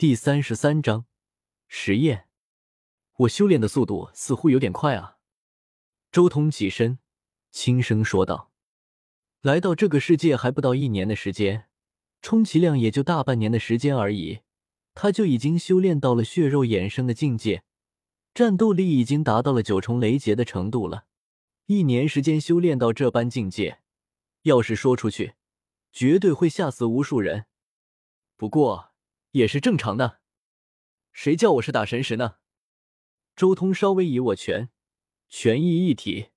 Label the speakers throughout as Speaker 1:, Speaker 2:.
Speaker 1: 第三十三章实验。我修炼的速度似乎有点快啊！周通起身，轻声说道：“来到这个世界还不到一年的时间，充其量也就大半年的时间而已，他就已经修炼到了血肉衍生的境界，战斗力已经达到了九重雷劫的程度了。一年时间修炼到这般境界，要是说出去，绝对会吓死无数人。不过也是正常的，谁叫我是大神石呢？”周通稍微一握拳，拳意一体，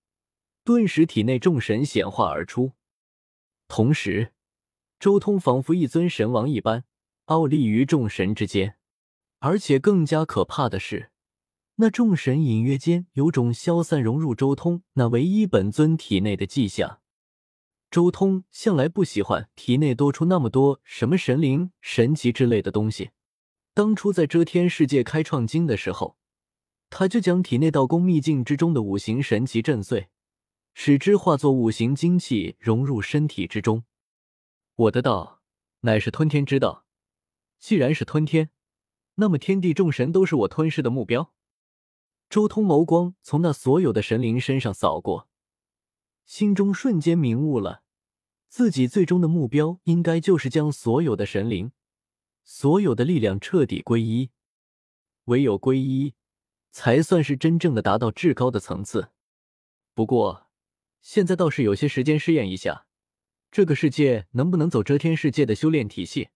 Speaker 1: 顿时体内众神显化而出。同时，周通仿佛一尊神王一般，傲立于众神之间。而且更加可怕的是，那众神隐约间有种消散融入周通那唯一本尊体内的迹象。周通向来不喜欢体内多出那么多什么神灵、神奇之类的东西。当初在遮天世界开创经的时候。他就将体内道宫秘境之中的五行神奇震碎，使之化作五行精气融入身体之中。我的道乃是吞天之道，既然是吞天，那么天地众神都是我吞噬的目标。周通眸光从那所有的神灵身上扫过，心中瞬间明悟了，自己最终的目标应该就是将所有的神灵、所有的力量彻底归一，唯有归一。才算是真正的达到至高的层次。不过，现在倒是有些时间试验一下，这个世界能不能走遮天世界的修炼体系。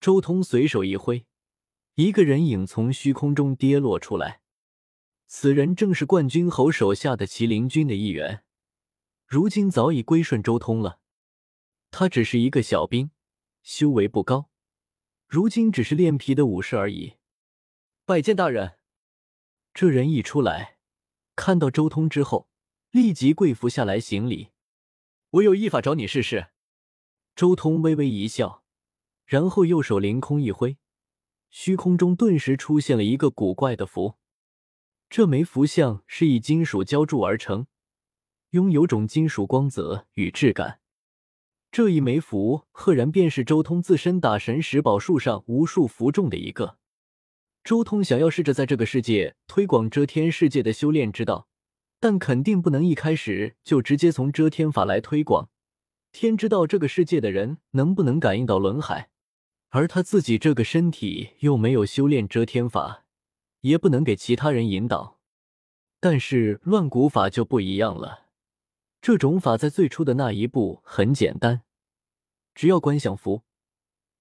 Speaker 1: 周通随手一挥，一个人影从虚空中跌落出来。此人正是冠军侯手下的麒麟军的一员，如今早已归顺周通了。他只是一个小兵，修为不高，如今只是练皮的武士而已。拜见大人。这人一出来，看到周通之后，立即跪伏下来行礼。我有一法找你试试。周通微微一笑，然后右手凌空一挥，虚空中顿时出现了一个古怪的符。这枚符像是以金属浇铸而成，拥有种金属光泽与质感。这一枚符赫然便是周通自身打神石宝树上无数符中的一个。周通想要试着在这个世界推广遮天世界的修炼之道，但肯定不能一开始就直接从遮天法来推广。天知道这个世界的人能不能感应到轮海，而他自己这个身体又没有修炼遮天法，也不能给其他人引导。但是乱古法就不一样了，这种法在最初的那一步很简单，只要观想符，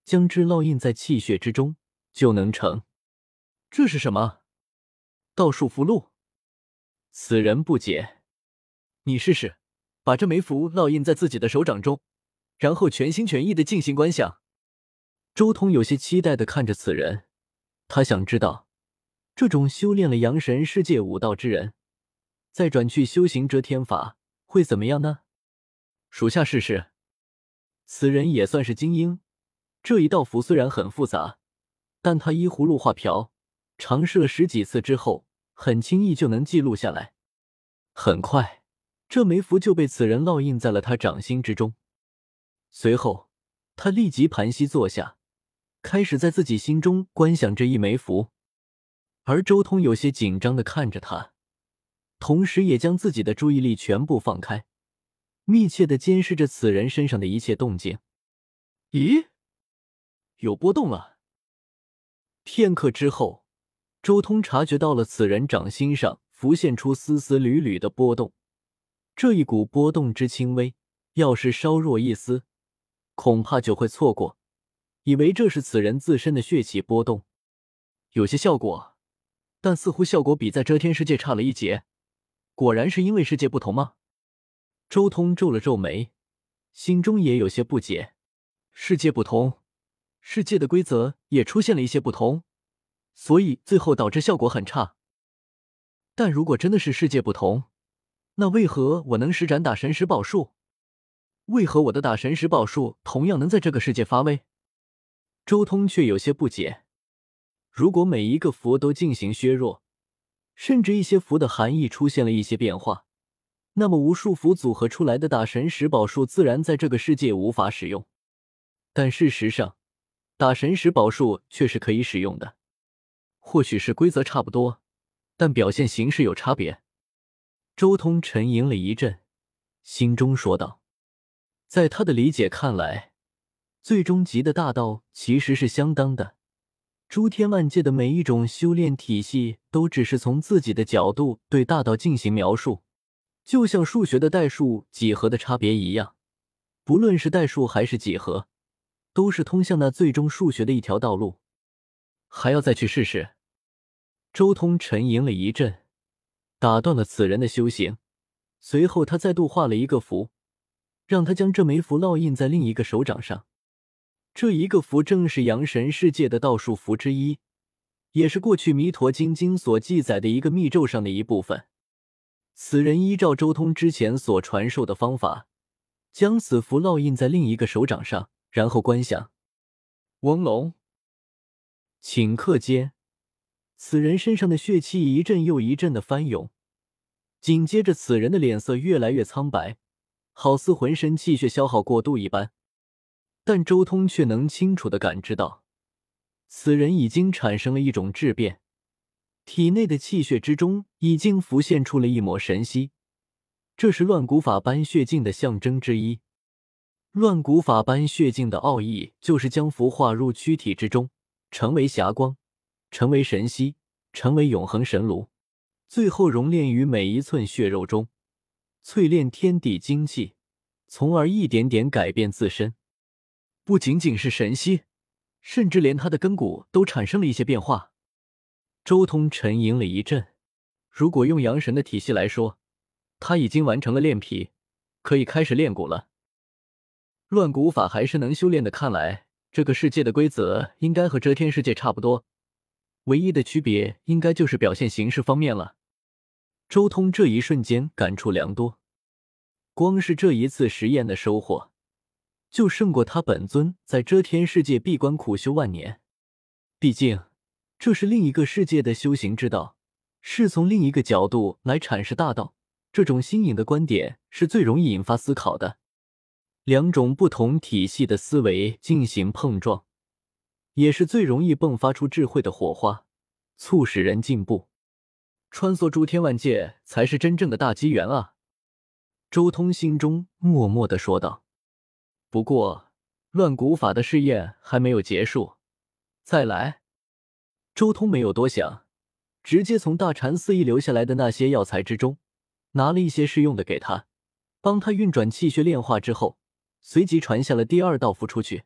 Speaker 1: 将之烙印在气血之中，就能成。这是什么？道术符箓。此人不解。你试试，把这枚符烙印在自己的手掌中，然后全心全意的进行观想。周通有些期待的看着此人，他想知道，这种修炼了阳神世界武道之人，再转去修行遮天法会怎么样呢？属下试试。此人也算是精英，这一道符虽然很复杂，但他依葫芦画瓢。尝试了十几次之后，很轻易就能记录下来。很快，这枚符就被此人烙印在了他掌心之中。随后，他立即盘膝坐下，开始在自己心中观想这一枚符。而周通有些紧张的看着他，同时也将自己的注意力全部放开，密切的监视着此人身上的一切动静。咦，有波动了。片刻之后。周通察觉到了此人掌心上浮现出丝丝缕缕的波动，这一股波动之轻微，要是稍弱一丝，恐怕就会错过，以为这是此人自身的血气波动，有些效果，但似乎效果比在遮天世界差了一截。果然是因为世界不同吗？周通皱了皱眉，心中也有些不解。世界不同，世界的规则也出现了一些不同。所以最后导致效果很差。但如果真的是世界不同，那为何我能施展打神石宝术？为何我的打神石宝术同样能在这个世界发威？周通却有些不解。如果每一个符都进行削弱，甚至一些符的含义出现了一些变化，那么无数符组合出来的打神石宝术自然在这个世界无法使用。但事实上，打神石宝术却是可以使用的。或许是规则差不多，但表现形式有差别。周通沉吟了一阵，心中说道：“在他的理解看来，最终极的大道其实是相当的。诸天万界的每一种修炼体系，都只是从自己的角度对大道进行描述，就像数学的代数、几何的差别一样。不论是代数还是几何，都是通向那最终数学的一条道路。还要再去试试。”周通沉吟了一阵。打断了此人的修行，随后他再度画了一个符，让他将这枚符烙印在另一个手掌上。这一个符正是阳神世界的道术符之一，也是过去《弥陀经》经所记载的一个密咒上的一部分。此人依照周通之前所传授的方法，将此符烙印在另一个手掌上，然后观想。翁龙，顷刻间。此人身上的血气一阵又一阵的翻涌，紧接着，此人的脸色越来越苍白，好似浑身气血消耗过度一般。但周通却能清楚的感知到，此人已经产生了一种质变，体内的气血之中已经浮现出了一抹神息，这是乱古法般血镜的象征之一。乱古法般血镜的奥义就是将符化入躯体之中，成为霞光。成为神息，成为永恒神炉，最后熔炼于每一寸血肉中，淬炼天地精气，从而一点点改变自身。不仅仅是神息，甚至连他的根骨都产生了一些变化。周通沉吟了一阵，如果用阳神的体系来说，他已经完成了炼皮，可以开始炼骨了。乱骨法还是能修炼的，看来这个世界的规则应该和遮天世界差不多。唯一的区别应该就是表现形式方面了。周通这一瞬间感触良多，光是这一次实验的收获，就胜过他本尊在遮天世界闭关苦修万年。毕竟，这是另一个世界的修行之道，是从另一个角度来阐释大道。这种新颖的观点是最容易引发思考的。两种不同体系的思维进行碰撞。也是最容易迸发出智慧的火花，促使人进步。穿梭诸天万界，才是真正的大机缘啊！周通心中默默的说道。不过，乱古法的试验还没有结束，再来。周通没有多想，直接从大禅寺遗留下来的那些药材之中，拿了一些试用的给他，帮他运转气血炼化之后，随即传下了第二道符出去。